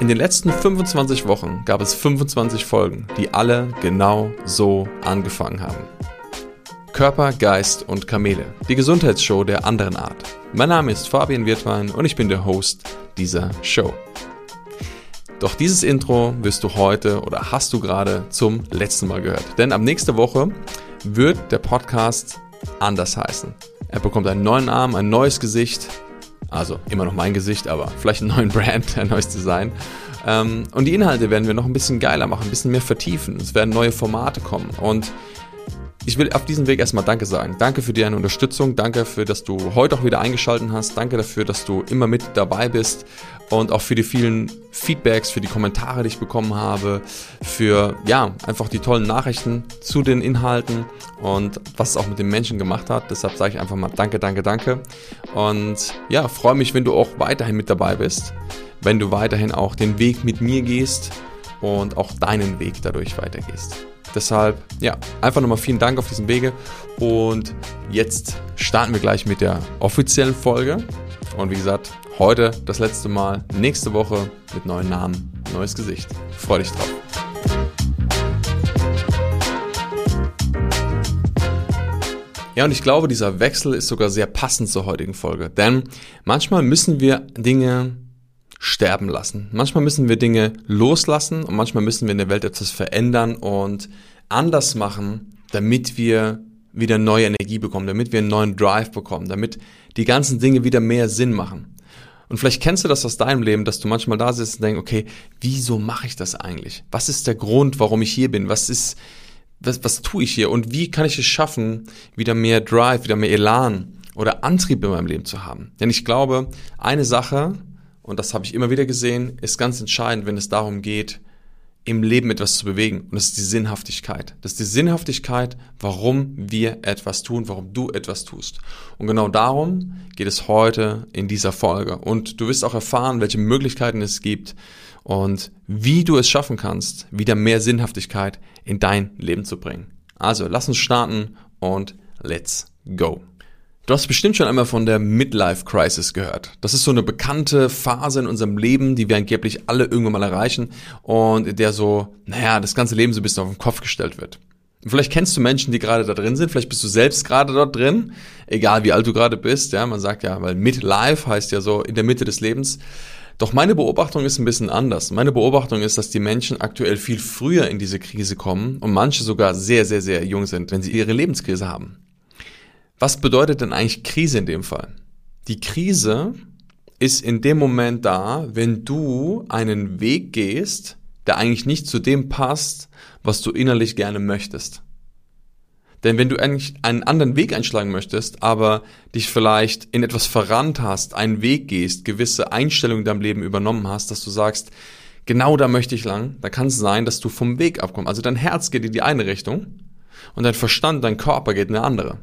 In den letzten 25 Wochen gab es 25 Folgen, die alle genau so angefangen haben. Körper, Geist und Kamele, die Gesundheitsshow der anderen Art. Mein Name ist Fabian Wirtwein und ich bin der Host dieser Show. Doch dieses Intro wirst du heute oder hast du gerade zum letzten Mal gehört. Denn ab nächste Woche wird der Podcast anders heißen. Er bekommt einen neuen Namen, ein neues Gesicht also immer noch mein Gesicht, aber vielleicht einen neuen Brand, ein neues Design. Ähm, und die Inhalte werden wir noch ein bisschen geiler machen, ein bisschen mehr vertiefen. Es werden neue Formate kommen. Und ich will auf diesem Weg erstmal Danke sagen. Danke für deine Unterstützung. Danke für, dass du heute auch wieder eingeschaltet hast. Danke dafür, dass du immer mit dabei bist. Und auch für die vielen Feedbacks, für die Kommentare, die ich bekommen habe. Für, ja, einfach die tollen Nachrichten zu den Inhalten und was es auch mit den Menschen gemacht hat. Deshalb sage ich einfach mal Danke, danke, danke. Und ja, freue mich, wenn du auch weiterhin mit dabei bist. Wenn du weiterhin auch den Weg mit mir gehst und auch deinen Weg dadurch weitergehst. Deshalb, ja, einfach nochmal vielen Dank auf diesem Wege. Und jetzt starten wir gleich mit der offiziellen Folge. Und wie gesagt, heute das letzte Mal, nächste Woche mit neuen Namen, neues Gesicht. Freu dich drauf. Ja, und ich glaube, dieser Wechsel ist sogar sehr passend zur heutigen Folge. Denn manchmal müssen wir Dinge sterben lassen. Manchmal müssen wir Dinge loslassen und manchmal müssen wir in der Welt etwas verändern und anders machen, damit wir wieder neue Energie bekommen, damit wir einen neuen Drive bekommen, damit die ganzen Dinge wieder mehr Sinn machen. Und vielleicht kennst du das aus deinem Leben, dass du manchmal da sitzt und denkst, okay, wieso mache ich das eigentlich? Was ist der Grund, warum ich hier bin? Was ist, was, was tue ich hier? Und wie kann ich es schaffen, wieder mehr Drive, wieder mehr Elan oder Antrieb in meinem Leben zu haben? Denn ich glaube, eine Sache, und das habe ich immer wieder gesehen, ist ganz entscheidend, wenn es darum geht, im Leben etwas zu bewegen. Und das ist die Sinnhaftigkeit. Das ist die Sinnhaftigkeit, warum wir etwas tun, warum du etwas tust. Und genau darum geht es heute in dieser Folge. Und du wirst auch erfahren, welche Möglichkeiten es gibt und wie du es schaffen kannst, wieder mehr Sinnhaftigkeit in dein Leben zu bringen. Also, lass uns starten und let's go. Du hast bestimmt schon einmal von der Midlife Crisis gehört. Das ist so eine bekannte Phase in unserem Leben, die wir angeblich alle irgendwann mal erreichen und in der so, naja, das ganze Leben so ein bisschen auf den Kopf gestellt wird. Und vielleicht kennst du Menschen, die gerade da drin sind, vielleicht bist du selbst gerade dort drin, egal wie alt du gerade bist, ja, man sagt ja, weil Midlife heißt ja so in der Mitte des Lebens. Doch meine Beobachtung ist ein bisschen anders. Meine Beobachtung ist, dass die Menschen aktuell viel früher in diese Krise kommen und manche sogar sehr, sehr, sehr jung sind, wenn sie ihre Lebenskrise haben. Was bedeutet denn eigentlich Krise in dem Fall? Die Krise ist in dem Moment da, wenn du einen Weg gehst, der eigentlich nicht zu dem passt, was du innerlich gerne möchtest. Denn wenn du eigentlich einen anderen Weg einschlagen möchtest, aber dich vielleicht in etwas verrannt hast, einen Weg gehst, gewisse Einstellungen in deinem Leben übernommen hast, dass du sagst, genau da möchte ich lang, da kann es sein, dass du vom Weg abkommst. Also dein Herz geht in die eine Richtung und dein Verstand, dein Körper geht in eine andere.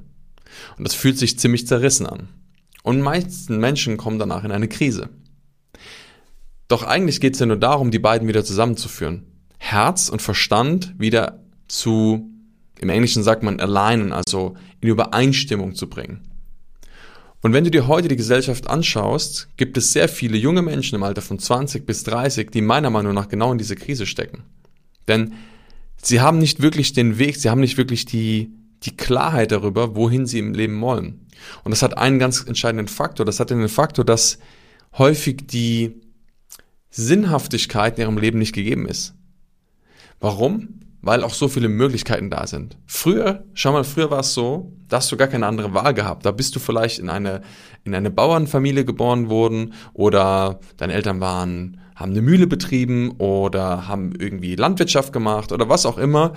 Und das fühlt sich ziemlich zerrissen an. Und meisten Menschen kommen danach in eine Krise. Doch eigentlich geht es ja nur darum, die beiden wieder zusammenzuführen. Herz und Verstand wieder zu, im Englischen sagt man alignen, also in Übereinstimmung zu bringen. Und wenn du dir heute die Gesellschaft anschaust, gibt es sehr viele junge Menschen im Alter von 20 bis 30, die meiner Meinung nach genau in diese Krise stecken. Denn sie haben nicht wirklich den Weg, sie haben nicht wirklich die, die Klarheit darüber, wohin sie im Leben wollen. Und das hat einen ganz entscheidenden Faktor. Das hat den Faktor, dass häufig die Sinnhaftigkeit in ihrem Leben nicht gegeben ist. Warum? Weil auch so viele Möglichkeiten da sind. Früher, schau mal, früher war es so, da hast du gar keine andere Wahl gehabt. Da bist du vielleicht in eine, in eine Bauernfamilie geboren worden oder deine Eltern waren, haben eine Mühle betrieben oder haben irgendwie Landwirtschaft gemacht oder was auch immer.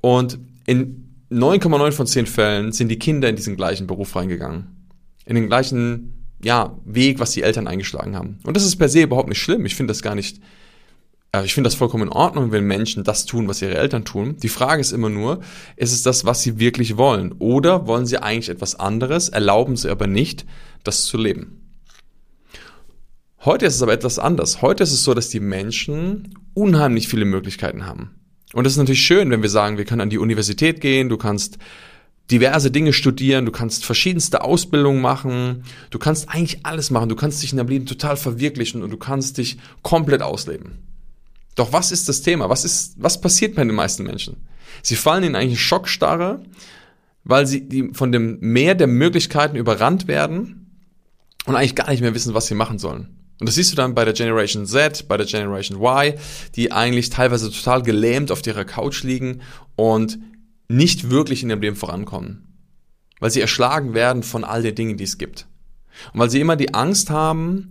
Und in 9,9 von 10 Fällen sind die Kinder in diesen gleichen Beruf reingegangen. In den gleichen, ja, Weg, was die Eltern eingeschlagen haben. Und das ist per se überhaupt nicht schlimm. Ich finde das gar nicht, äh, ich finde das vollkommen in Ordnung, wenn Menschen das tun, was ihre Eltern tun. Die Frage ist immer nur, ist es das, was sie wirklich wollen? Oder wollen sie eigentlich etwas anderes, erlauben sie aber nicht, das zu leben? Heute ist es aber etwas anders. Heute ist es so, dass die Menschen unheimlich viele Möglichkeiten haben. Und das ist natürlich schön, wenn wir sagen, wir können an die Universität gehen, du kannst diverse Dinge studieren, du kannst verschiedenste Ausbildungen machen, du kannst eigentlich alles machen, du kannst dich in deinem Leben total verwirklichen und du kannst dich komplett ausleben. Doch was ist das Thema? Was ist, was passiert bei den meisten Menschen? Sie fallen in eine Schockstarre, weil sie von dem Meer der Möglichkeiten überrannt werden und eigentlich gar nicht mehr wissen, was sie machen sollen. Und das siehst du dann bei der Generation Z, bei der Generation Y, die eigentlich teilweise total gelähmt auf ihrer Couch liegen und nicht wirklich in ihrem Leben vorankommen. Weil sie erschlagen werden von all den Dingen, die es gibt. Und weil sie immer die Angst haben,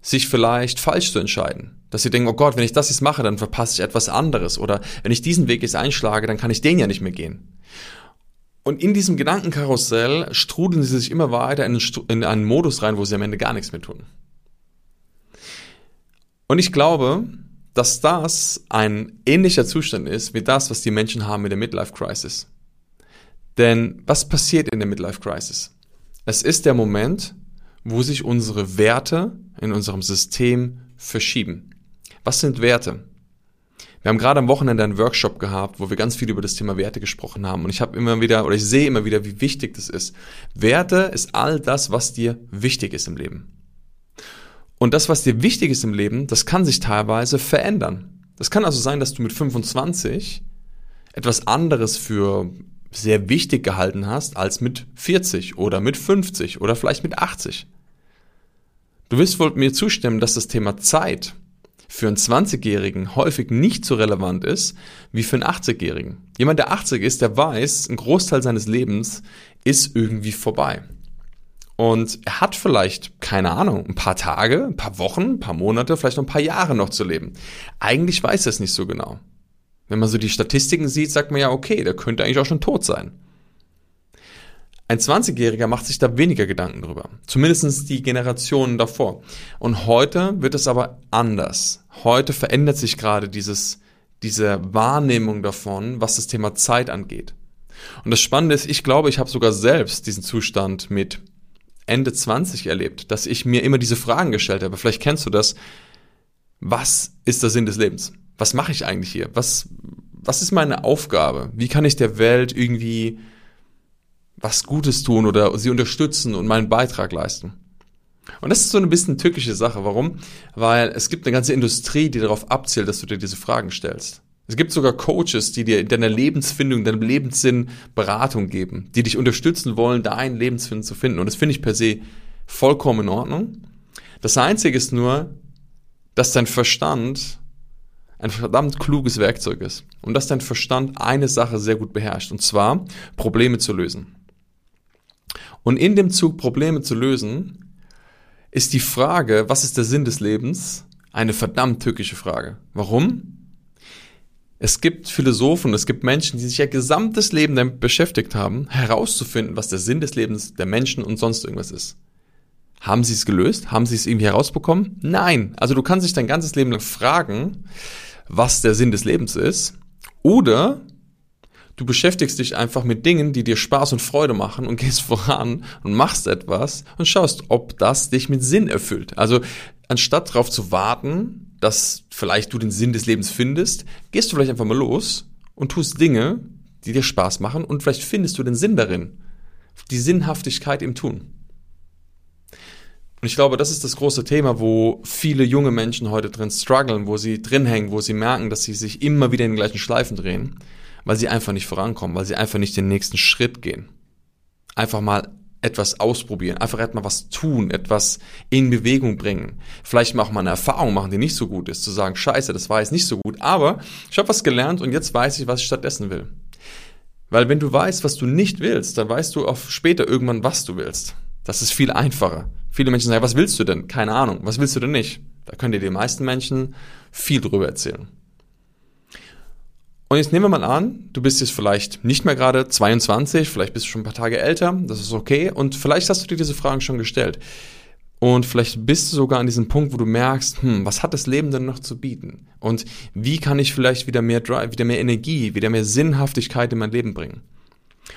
sich vielleicht falsch zu entscheiden. Dass sie denken, oh Gott, wenn ich das jetzt mache, dann verpasse ich etwas anderes. Oder wenn ich diesen Weg jetzt einschlage, dann kann ich den ja nicht mehr gehen. Und in diesem Gedankenkarussell strudeln sie sich immer weiter in, in einen Modus rein, wo sie am Ende gar nichts mehr tun. Und ich glaube, dass das ein ähnlicher Zustand ist wie das, was die Menschen haben mit der Midlife Crisis. Denn was passiert in der Midlife Crisis? Es ist der Moment, wo sich unsere Werte in unserem System verschieben. Was sind Werte? Wir haben gerade am Wochenende einen Workshop gehabt, wo wir ganz viel über das Thema Werte gesprochen haben. Und ich habe immer wieder, oder ich sehe immer wieder, wie wichtig das ist. Werte ist all das, was dir wichtig ist im Leben. Und das, was dir wichtig ist im Leben, das kann sich teilweise verändern. Das kann also sein, dass du mit 25 etwas anderes für sehr wichtig gehalten hast als mit 40 oder mit 50 oder vielleicht mit 80. Du wirst wohl mir zustimmen, dass das Thema Zeit für einen 20-Jährigen häufig nicht so relevant ist wie für einen 80-Jährigen. Jemand, der 80 ist, der weiß, ein Großteil seines Lebens ist irgendwie vorbei. Und er hat vielleicht, keine Ahnung, ein paar Tage, ein paar Wochen, ein paar Monate, vielleicht noch ein paar Jahre noch zu leben. Eigentlich weiß er es nicht so genau. Wenn man so die Statistiken sieht, sagt man ja, okay, der könnte eigentlich auch schon tot sein. Ein 20-Jähriger macht sich da weniger Gedanken drüber. Zumindest die Generationen davor. Und heute wird es aber anders. Heute verändert sich gerade dieses, diese Wahrnehmung davon, was das Thema Zeit angeht. Und das Spannende ist, ich glaube, ich habe sogar selbst diesen Zustand mit Ende 20 erlebt, dass ich mir immer diese Fragen gestellt habe. Vielleicht kennst du das. Was ist der Sinn des Lebens? Was mache ich eigentlich hier? Was, was ist meine Aufgabe? Wie kann ich der Welt irgendwie was Gutes tun oder sie unterstützen und meinen Beitrag leisten? Und das ist so ein bisschen tückische Sache. Warum? Weil es gibt eine ganze Industrie, die darauf abzielt, dass du dir diese Fragen stellst. Es gibt sogar Coaches, die dir in deiner Lebensfindung, deinem Lebenssinn Beratung geben, die dich unterstützen wollen, deinen Lebenssinn zu finden. Und das finde ich per se vollkommen in Ordnung. Das Einzige ist nur, dass dein Verstand ein verdammt kluges Werkzeug ist und dass dein Verstand eine Sache sehr gut beherrscht, und zwar Probleme zu lösen. Und in dem Zug Probleme zu lösen, ist die Frage, was ist der Sinn des Lebens, eine verdammt tückische Frage. Warum? Es gibt Philosophen, es gibt Menschen, die sich ihr gesamtes Leben damit beschäftigt haben, herauszufinden, was der Sinn des Lebens der Menschen und sonst irgendwas ist. Haben sie es gelöst? Haben sie es irgendwie herausbekommen? Nein. Also du kannst dich dein ganzes Leben lang fragen, was der Sinn des Lebens ist. Oder du beschäftigst dich einfach mit Dingen, die dir Spaß und Freude machen und gehst voran und machst etwas und schaust, ob das dich mit Sinn erfüllt. Also anstatt darauf zu warten, dass vielleicht du den Sinn des Lebens findest, gehst du vielleicht einfach mal los und tust Dinge, die dir Spaß machen und vielleicht findest du den Sinn darin. Die Sinnhaftigkeit im Tun. Und ich glaube, das ist das große Thema, wo viele junge Menschen heute drin strugglen, wo sie drin hängen, wo sie merken, dass sie sich immer wieder in den gleichen Schleifen drehen, weil sie einfach nicht vorankommen, weil sie einfach nicht den nächsten Schritt gehen. Einfach mal etwas ausprobieren, einfach etwas was tun, etwas in Bewegung bringen. Vielleicht auch mal eine Erfahrung machen, die nicht so gut ist, zu sagen, scheiße, das war jetzt nicht so gut, aber ich habe was gelernt und jetzt weiß ich, was ich stattdessen will. Weil wenn du weißt, was du nicht willst, dann weißt du auch später irgendwann, was du willst. Das ist viel einfacher. Viele Menschen sagen, was willst du denn? Keine Ahnung. Was willst du denn nicht? Da können dir die meisten Menschen viel drüber erzählen. Und jetzt nehmen wir mal an, du bist jetzt vielleicht nicht mehr gerade 22, vielleicht bist du schon ein paar Tage älter, das ist okay. Und vielleicht hast du dir diese Fragen schon gestellt. Und vielleicht bist du sogar an diesem Punkt, wo du merkst, hm, was hat das Leben denn noch zu bieten? Und wie kann ich vielleicht wieder mehr Drive, wieder mehr Energie, wieder mehr Sinnhaftigkeit in mein Leben bringen?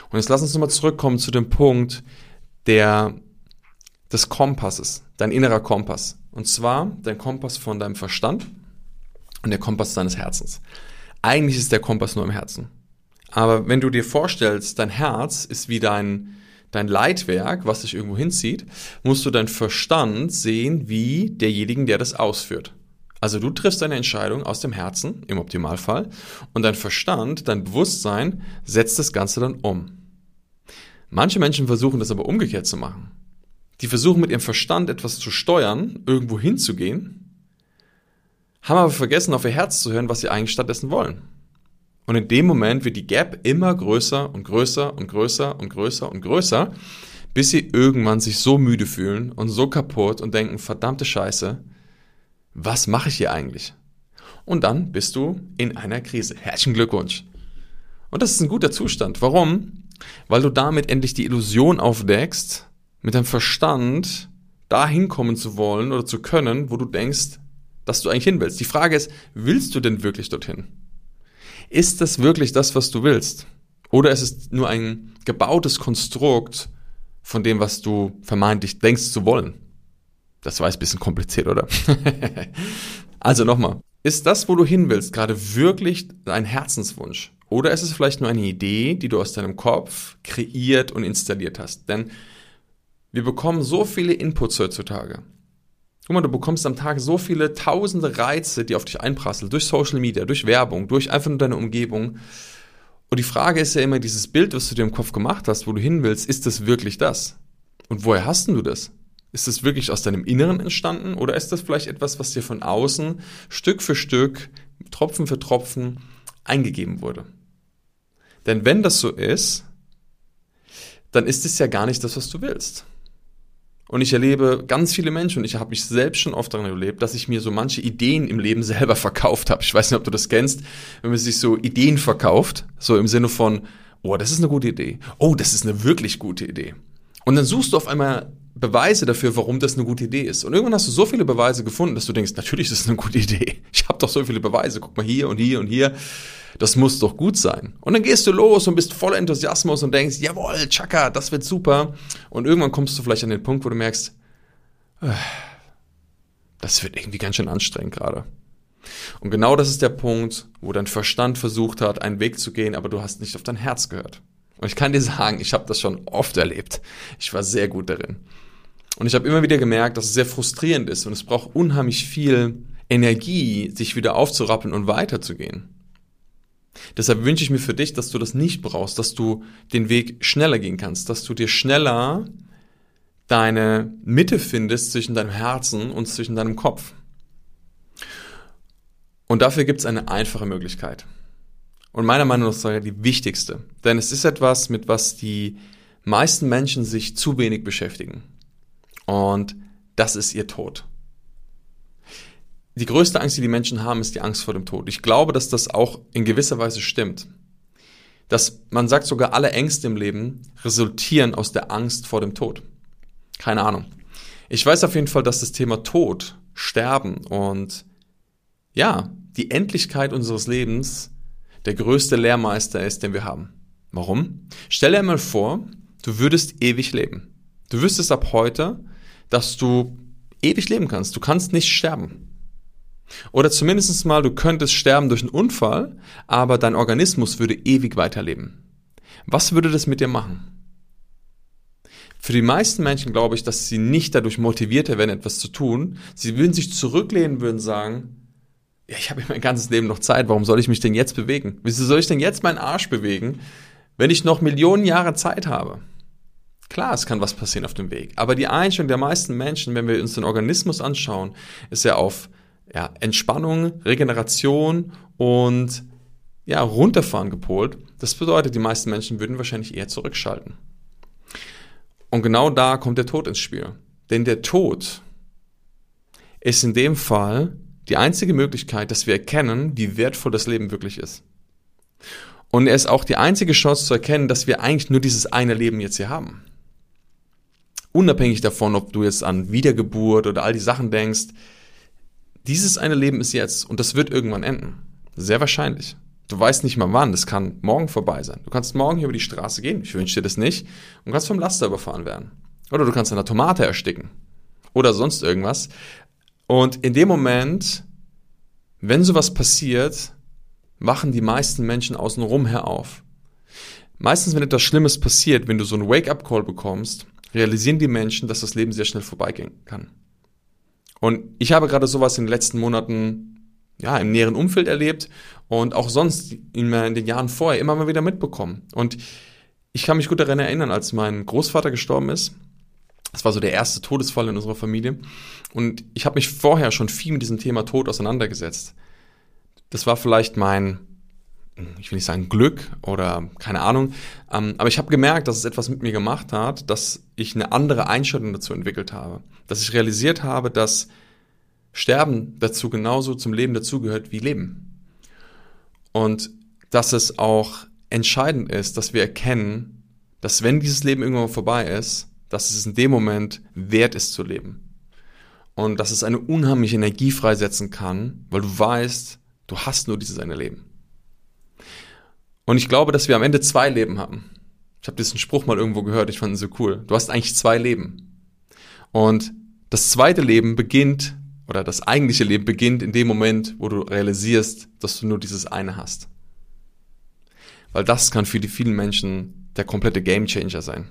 Und jetzt lass uns nochmal zurückkommen zu dem Punkt der, des Kompasses, dein innerer Kompass. Und zwar dein Kompass von deinem Verstand und der Kompass deines Herzens. Eigentlich ist der Kompass nur im Herzen. Aber wenn du dir vorstellst, dein Herz ist wie dein, dein Leitwerk, was dich irgendwo hinzieht, musst du deinen Verstand sehen wie derjenigen, der das ausführt. Also du triffst eine Entscheidung aus dem Herzen, im Optimalfall, und dein Verstand, dein Bewusstsein setzt das Ganze dann um. Manche Menschen versuchen das aber umgekehrt zu machen. Die versuchen mit ihrem Verstand etwas zu steuern, irgendwo hinzugehen, haben aber vergessen, auf ihr Herz zu hören, was sie eigentlich stattdessen wollen. Und in dem Moment wird die Gap immer größer und größer und größer und größer und größer, bis sie irgendwann sich so müde fühlen und so kaputt und denken, verdammte Scheiße, was mache ich hier eigentlich? Und dann bist du in einer Krise. Herzlichen Glückwunsch. Und das ist ein guter Zustand. Warum? Weil du damit endlich die Illusion aufdeckst, mit deinem Verstand dahin kommen zu wollen oder zu können, wo du denkst, dass du eigentlich hin willst. Die Frage ist, willst du denn wirklich dorthin? Ist das wirklich das, was du willst? Oder ist es nur ein gebautes Konstrukt von dem, was du vermeintlich denkst zu wollen? Das war jetzt ein bisschen kompliziert, oder? also nochmal. Ist das, wo du hin willst, gerade wirklich ein Herzenswunsch? Oder ist es vielleicht nur eine Idee, die du aus deinem Kopf kreiert und installiert hast? Denn wir bekommen so viele Inputs heutzutage. Guck mal, du bekommst am Tag so viele tausende Reize, die auf dich einprasseln, durch Social Media, durch Werbung, durch einfach nur deine Umgebung. Und die Frage ist ja immer, dieses Bild, was du dir im Kopf gemacht hast, wo du hin willst, ist das wirklich das? Und woher hast du das? Ist das wirklich aus deinem Inneren entstanden oder ist das vielleicht etwas, was dir von außen Stück für Stück, Tropfen für Tropfen eingegeben wurde? Denn wenn das so ist, dann ist es ja gar nicht das, was du willst. Und ich erlebe ganz viele Menschen, und ich habe mich selbst schon oft daran erlebt, dass ich mir so manche Ideen im Leben selber verkauft habe. Ich weiß nicht, ob du das kennst, wenn man sich so Ideen verkauft, so im Sinne von, oh, das ist eine gute Idee. Oh, das ist eine wirklich gute Idee. Und dann suchst du auf einmal Beweise dafür, warum das eine gute Idee ist. Und irgendwann hast du so viele Beweise gefunden, dass du denkst, natürlich ist es eine gute Idee. Ich habe doch so viele Beweise. Guck mal hier und hier und hier. Das muss doch gut sein. Und dann gehst du los und bist voller Enthusiasmus und denkst, jawohl, Chaka, das wird super. Und irgendwann kommst du vielleicht an den Punkt, wo du merkst, äh, das wird irgendwie ganz schön anstrengend gerade. Und genau das ist der Punkt, wo dein Verstand versucht hat, einen Weg zu gehen, aber du hast nicht auf dein Herz gehört. Und ich kann dir sagen, ich habe das schon oft erlebt. Ich war sehr gut darin. Und ich habe immer wieder gemerkt, dass es sehr frustrierend ist und es braucht unheimlich viel Energie, sich wieder aufzurappeln und weiterzugehen. Deshalb wünsche ich mir für dich, dass du das nicht brauchst, dass du den Weg schneller gehen kannst, dass du dir schneller deine Mitte findest zwischen deinem Herzen und zwischen deinem Kopf. Und dafür gibt es eine einfache Möglichkeit. Und meiner Meinung nach sogar die wichtigste. Denn es ist etwas, mit was die meisten Menschen sich zu wenig beschäftigen. Und das ist ihr Tod. Die größte Angst, die die Menschen haben, ist die Angst vor dem Tod. Ich glaube, dass das auch in gewisser Weise stimmt. Dass man sagt, sogar alle Ängste im Leben resultieren aus der Angst vor dem Tod. Keine Ahnung. Ich weiß auf jeden Fall, dass das Thema Tod, Sterben und ja, die Endlichkeit unseres Lebens der größte Lehrmeister ist, den wir haben. Warum? Stell dir mal vor, du würdest ewig leben. Du wüsstest ab heute, dass du ewig leben kannst. Du kannst nicht sterben. Oder zumindest mal, du könntest sterben durch einen Unfall, aber dein Organismus würde ewig weiterleben. Was würde das mit dir machen? Für die meisten Menschen glaube ich, dass sie nicht dadurch motivierter werden, etwas zu tun. Sie würden sich zurücklehnen, würden sagen, ja, ich habe ja mein ganzes Leben noch Zeit, warum soll ich mich denn jetzt bewegen? Wieso soll ich denn jetzt meinen Arsch bewegen, wenn ich noch Millionen Jahre Zeit habe? Klar, es kann was passieren auf dem Weg. Aber die Einstellung der meisten Menschen, wenn wir uns den Organismus anschauen, ist ja auf ja, Entspannung, Regeneration und ja, runterfahren gepolt. Das bedeutet, die meisten Menschen würden wahrscheinlich eher zurückschalten. Und genau da kommt der Tod ins Spiel. Denn der Tod ist in dem Fall die einzige Möglichkeit, dass wir erkennen, wie wertvoll das Leben wirklich ist. Und er ist auch die einzige Chance zu erkennen, dass wir eigentlich nur dieses eine Leben jetzt hier haben unabhängig davon, ob du jetzt an Wiedergeburt oder all die Sachen denkst, dieses eine Leben ist jetzt und das wird irgendwann enden. Sehr wahrscheinlich. Du weißt nicht mal wann, das kann morgen vorbei sein. Du kannst morgen hier über die Straße gehen, ich wünsche dir das nicht, und kannst vom Laster überfahren werden. Oder du kannst an einer Tomate ersticken. Oder sonst irgendwas. Und in dem Moment, wenn sowas passiert, wachen die meisten Menschen außenrum her auf. meistens, wenn etwas Schlimmes passiert, wenn du so einen Wake-up-Call bekommst, realisieren die Menschen, dass das Leben sehr schnell vorbeigehen kann. Und ich habe gerade sowas in den letzten Monaten ja, im näheren Umfeld erlebt und auch sonst in, den Jahren vorher immer mal wieder mitbekommen. Und ich kann mich gut daran erinnern, als mein Großvater gestorben ist. Das war so der erste Todesfall in unserer Familie. Und ich habe mich vorher schon viel mit diesem Thema Tod auseinandergesetzt. Das war vielleicht mein, ich will nicht sagen Glück oder keine Ahnung, ähm, aber ich habe gemerkt, dass es etwas mit mir gemacht hat, dass ich eine andere Einstellung dazu entwickelt habe. Dass ich realisiert habe, dass Sterben dazu genauso zum Leben dazugehört wie Leben. Und dass es auch entscheidend ist, dass wir erkennen, dass wenn dieses Leben irgendwann vorbei ist, dass es in dem Moment wert ist zu leben. Und dass es eine unheimliche Energie freisetzen kann, weil du weißt, du hast nur dieses eine Leben. Und ich glaube, dass wir am Ende zwei Leben haben. Ich habe diesen Spruch mal irgendwo gehört, ich fand ihn so cool. Du hast eigentlich zwei Leben. Und das zweite Leben beginnt oder das eigentliche Leben beginnt in dem Moment, wo du realisierst, dass du nur dieses eine hast. Weil das kann für die vielen Der der komplette Gamechanger sein.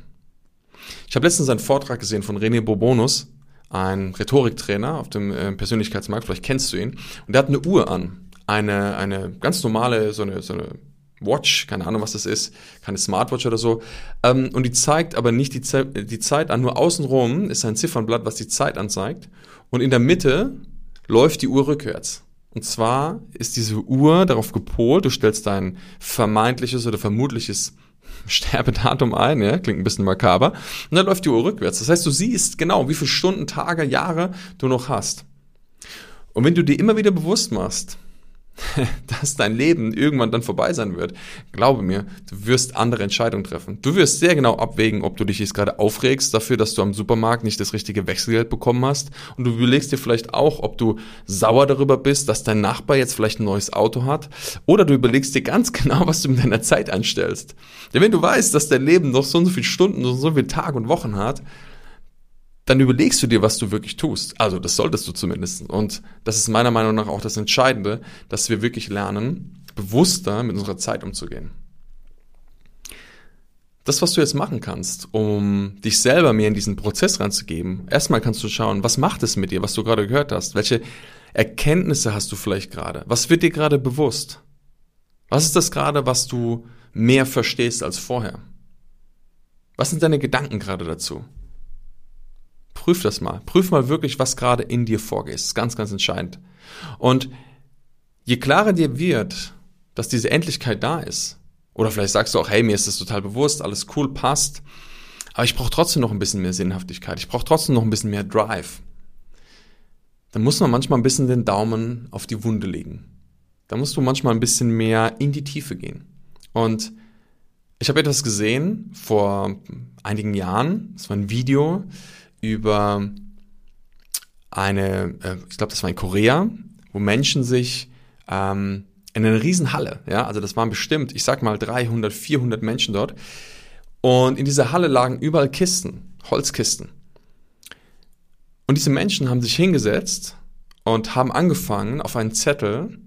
Ich habe letztens einen Vortrag gesehen von René Bourbonus, ein Rhetoriktrainer auf dem äh, Persönlichkeitsmarkt, vielleicht kennst du ihn, und der hat eine Uhr an. Eine, eine ganz normale, so eine, so eine Watch, keine Ahnung, was das ist, keine Smartwatch oder so. Ähm, und die zeigt aber nicht die, Ze die Zeit an, nur außenrum ist ein Ziffernblatt, was die Zeit anzeigt. Und in der Mitte läuft die Uhr rückwärts. Und zwar ist diese Uhr darauf gepolt, du stellst dein vermeintliches oder vermutliches Sterbedatum ein, ja, klingt ein bisschen makaber, und dann läuft die Uhr rückwärts. Das heißt, du siehst genau, wie viele Stunden, Tage, Jahre du noch hast. Und wenn du dir immer wieder bewusst machst, dass dein Leben irgendwann dann vorbei sein wird, glaube mir, du wirst andere Entscheidungen treffen. Du wirst sehr genau abwägen, ob du dich jetzt gerade aufregst dafür, dass du am Supermarkt nicht das richtige Wechselgeld bekommen hast. Und du überlegst dir vielleicht auch, ob du sauer darüber bist, dass dein Nachbar jetzt vielleicht ein neues Auto hat. Oder du überlegst dir ganz genau, was du mit deiner Zeit anstellst. Denn wenn du weißt, dass dein Leben noch so und so viele Stunden, so, so viele Tage und Wochen hat, dann überlegst du dir, was du wirklich tust. Also das solltest du zumindest. Und das ist meiner Meinung nach auch das Entscheidende, dass wir wirklich lernen, bewusster mit unserer Zeit umzugehen. Das, was du jetzt machen kannst, um dich selber mehr in diesen Prozess ranzugeben, erstmal kannst du schauen, was macht es mit dir, was du gerade gehört hast? Welche Erkenntnisse hast du vielleicht gerade? Was wird dir gerade bewusst? Was ist das gerade, was du mehr verstehst als vorher? Was sind deine Gedanken gerade dazu? Prüf das mal. Prüf mal wirklich, was gerade in dir vorgeht. Das ist ganz, ganz entscheidend. Und je klarer dir wird, dass diese Endlichkeit da ist, oder vielleicht sagst du auch, hey, mir ist das total bewusst, alles cool, passt, aber ich brauche trotzdem noch ein bisschen mehr Sinnhaftigkeit, ich brauche trotzdem noch ein bisschen mehr Drive. Dann muss man manchmal ein bisschen den Daumen auf die Wunde legen. Da musst du manchmal ein bisschen mehr in die Tiefe gehen. Und ich habe etwas gesehen vor einigen Jahren, das war ein Video, über eine, äh, ich glaube, das war in Korea, wo Menschen sich ähm, in einer Riesenhalle, ja, also das waren bestimmt, ich sag mal 300, 400 Menschen dort, und in dieser Halle lagen überall Kisten, Holzkisten. Und diese Menschen haben sich hingesetzt und haben angefangen, auf einen Zettel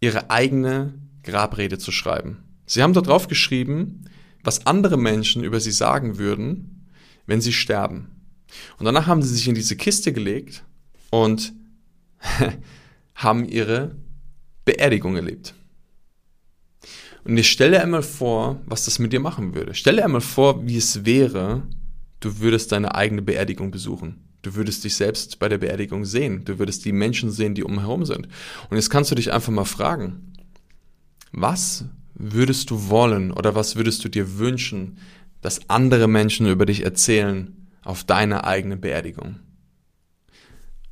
ihre eigene Grabrede zu schreiben. Sie haben dort drauf geschrieben, was andere Menschen über sie sagen würden, wenn sie sterben. Und danach haben sie sich in diese Kiste gelegt und haben ihre Beerdigung erlebt. Und ich stelle einmal vor, was das mit dir machen würde. Stelle einmal vor, wie es wäre, du würdest deine eigene Beerdigung besuchen. Du würdest dich selbst bei der Beerdigung sehen. Du würdest die Menschen sehen, die umherum sind. Und jetzt kannst du dich einfach mal fragen, was würdest du wollen oder was würdest du dir wünschen, dass andere Menschen über dich erzählen, auf deine eigene Beerdigung.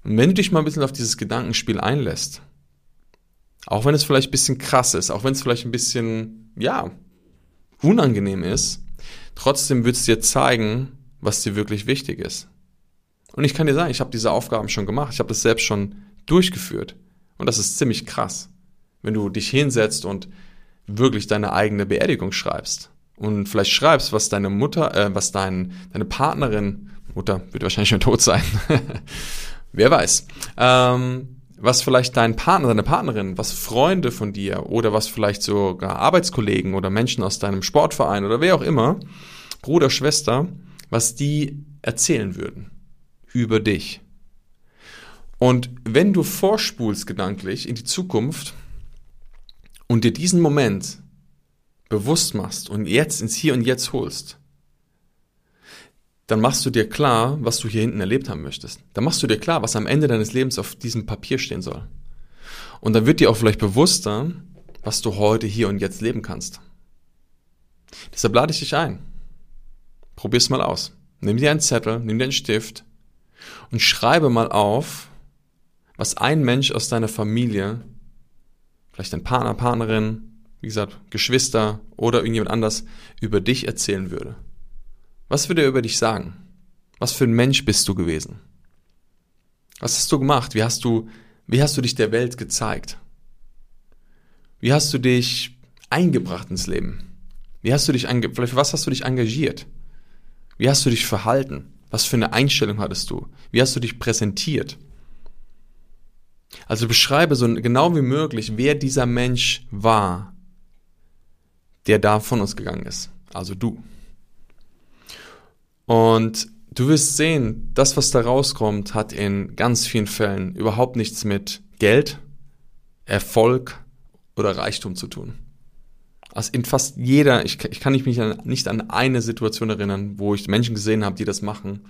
Und wenn du dich mal ein bisschen auf dieses Gedankenspiel einlässt, auch wenn es vielleicht ein bisschen krass ist, auch wenn es vielleicht ein bisschen, ja, unangenehm ist, trotzdem wird es dir zeigen, was dir wirklich wichtig ist. Und ich kann dir sagen, ich habe diese Aufgaben schon gemacht, ich habe das selbst schon durchgeführt. Und das ist ziemlich krass, wenn du dich hinsetzt und wirklich deine eigene Beerdigung schreibst und vielleicht schreibst, was deine Mutter, äh, was dein, deine Partnerin, Mutter wird wahrscheinlich schon tot sein, wer weiß, ähm, was vielleicht dein Partner, deine Partnerin, was Freunde von dir oder was vielleicht sogar Arbeitskollegen oder Menschen aus deinem Sportverein oder wer auch immer, Bruder, Schwester, was die erzählen würden über dich. Und wenn du vorspulst gedanklich in die Zukunft und dir diesen Moment bewusst machst und jetzt ins Hier und Jetzt holst, dann machst du dir klar, was du hier hinten erlebt haben möchtest. Dann machst du dir klar, was am Ende deines Lebens auf diesem Papier stehen soll. Und dann wird dir auch vielleicht bewusster, was du heute hier und jetzt leben kannst. Deshalb lade ich dich ein. Probier's mal aus. Nimm dir einen Zettel, nimm dir einen Stift und schreibe mal auf, was ein Mensch aus deiner Familie, vielleicht dein Partner, Partnerin, wie gesagt, Geschwister oder irgendjemand anders über dich erzählen würde. Was würde er über dich sagen? Was für ein Mensch bist du gewesen? Was hast du gemacht? Wie hast du, wie hast du dich der Welt gezeigt? Wie hast du dich eingebracht ins Leben? Wie hast du dich, vielleicht was hast du dich engagiert? Wie hast du dich verhalten? Was für eine Einstellung hattest du? Wie hast du dich präsentiert? Also beschreibe so genau wie möglich, wer dieser Mensch war, der da von uns gegangen ist. Also du. Und du wirst sehen, das, was da rauskommt, hat in ganz vielen Fällen überhaupt nichts mit Geld, Erfolg oder Reichtum zu tun. Also in fast jeder, ich, ich kann mich nicht an eine Situation erinnern, wo ich Menschen gesehen habe, die das machen,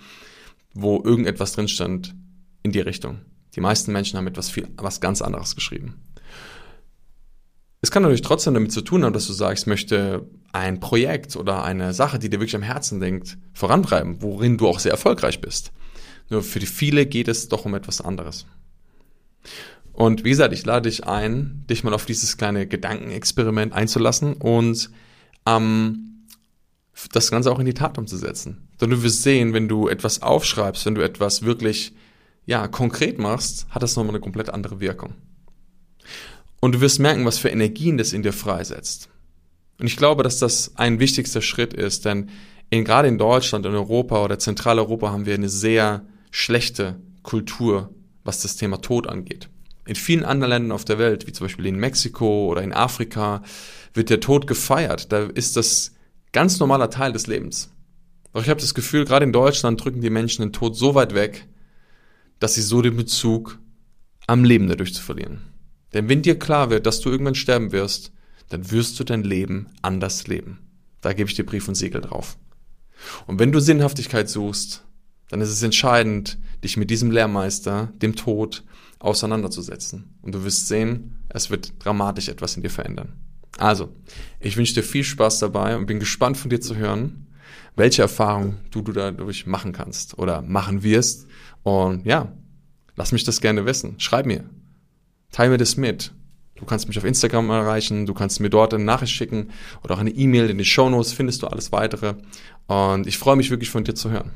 wo irgendetwas drin stand in die Richtung. Die meisten Menschen haben etwas viel, was ganz anderes geschrieben. Es kann natürlich trotzdem damit zu tun haben, dass du sagst, ich möchte ein Projekt oder eine Sache, die dir wirklich am Herzen denkt, vorantreiben, worin du auch sehr erfolgreich bist. Nur für die viele geht es doch um etwas anderes. Und wie gesagt, ich lade dich ein, dich mal auf dieses kleine Gedankenexperiment einzulassen und ähm, das Ganze auch in die Tat umzusetzen. Denn du wirst sehen, wenn du etwas aufschreibst, wenn du etwas wirklich ja, konkret machst, hat das nochmal eine komplett andere Wirkung. Und du wirst merken, was für Energien das in dir freisetzt. Und ich glaube, dass das ein wichtigster Schritt ist, denn in, gerade in Deutschland, in Europa oder Zentraleuropa haben wir eine sehr schlechte Kultur, was das Thema Tod angeht. In vielen anderen Ländern auf der Welt, wie zum Beispiel in Mexiko oder in Afrika, wird der Tod gefeiert. Da ist das ganz normaler Teil des Lebens. Doch ich habe das Gefühl, gerade in Deutschland drücken die Menschen den Tod so weit weg, dass sie so den Bezug am Leben dadurch zu verlieren. Denn wenn dir klar wird, dass du irgendwann sterben wirst, dann wirst du dein Leben anders leben. Da gebe ich dir Brief und Siegel drauf. Und wenn du Sinnhaftigkeit suchst, dann ist es entscheidend, dich mit diesem Lehrmeister, dem Tod, auseinanderzusetzen. Und du wirst sehen, es wird dramatisch etwas in dir verändern. Also, ich wünsche dir viel Spaß dabei und bin gespannt von dir zu hören, welche Erfahrungen du, du dadurch machen kannst oder machen wirst. Und ja, lass mich das gerne wissen. Schreib mir. Teil mir das mit. Du kannst mich auf Instagram erreichen, du kannst mir dort eine Nachricht schicken oder auch eine E-Mail in die Shownotes, findest du alles weitere. Und ich freue mich wirklich von dir zu hören.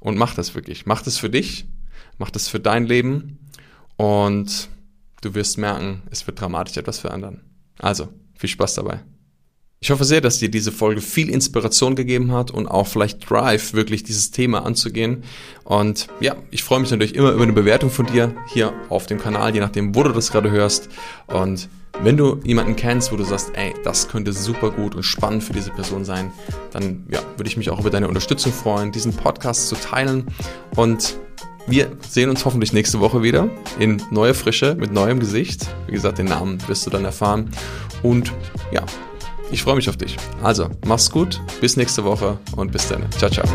Und mach das wirklich. Mach das für dich, mach das für dein Leben und du wirst merken, es wird dramatisch etwas verändern. Also, viel Spaß dabei. Ich hoffe sehr, dass dir diese Folge viel Inspiration gegeben hat und auch vielleicht Drive, wirklich dieses Thema anzugehen. Und ja, ich freue mich natürlich immer über eine Bewertung von dir hier auf dem Kanal, je nachdem, wo du das gerade hörst. Und wenn du jemanden kennst, wo du sagst, ey, das könnte super gut und spannend für diese Person sein, dann ja, würde ich mich auch über deine Unterstützung freuen, diesen Podcast zu teilen. Und wir sehen uns hoffentlich nächste Woche wieder in neue Frische mit neuem Gesicht. Wie gesagt, den Namen wirst du dann erfahren. Und ja, ich freue mich auf dich. Also, mach's gut, bis nächste Woche und bis dann. Ciao, ciao.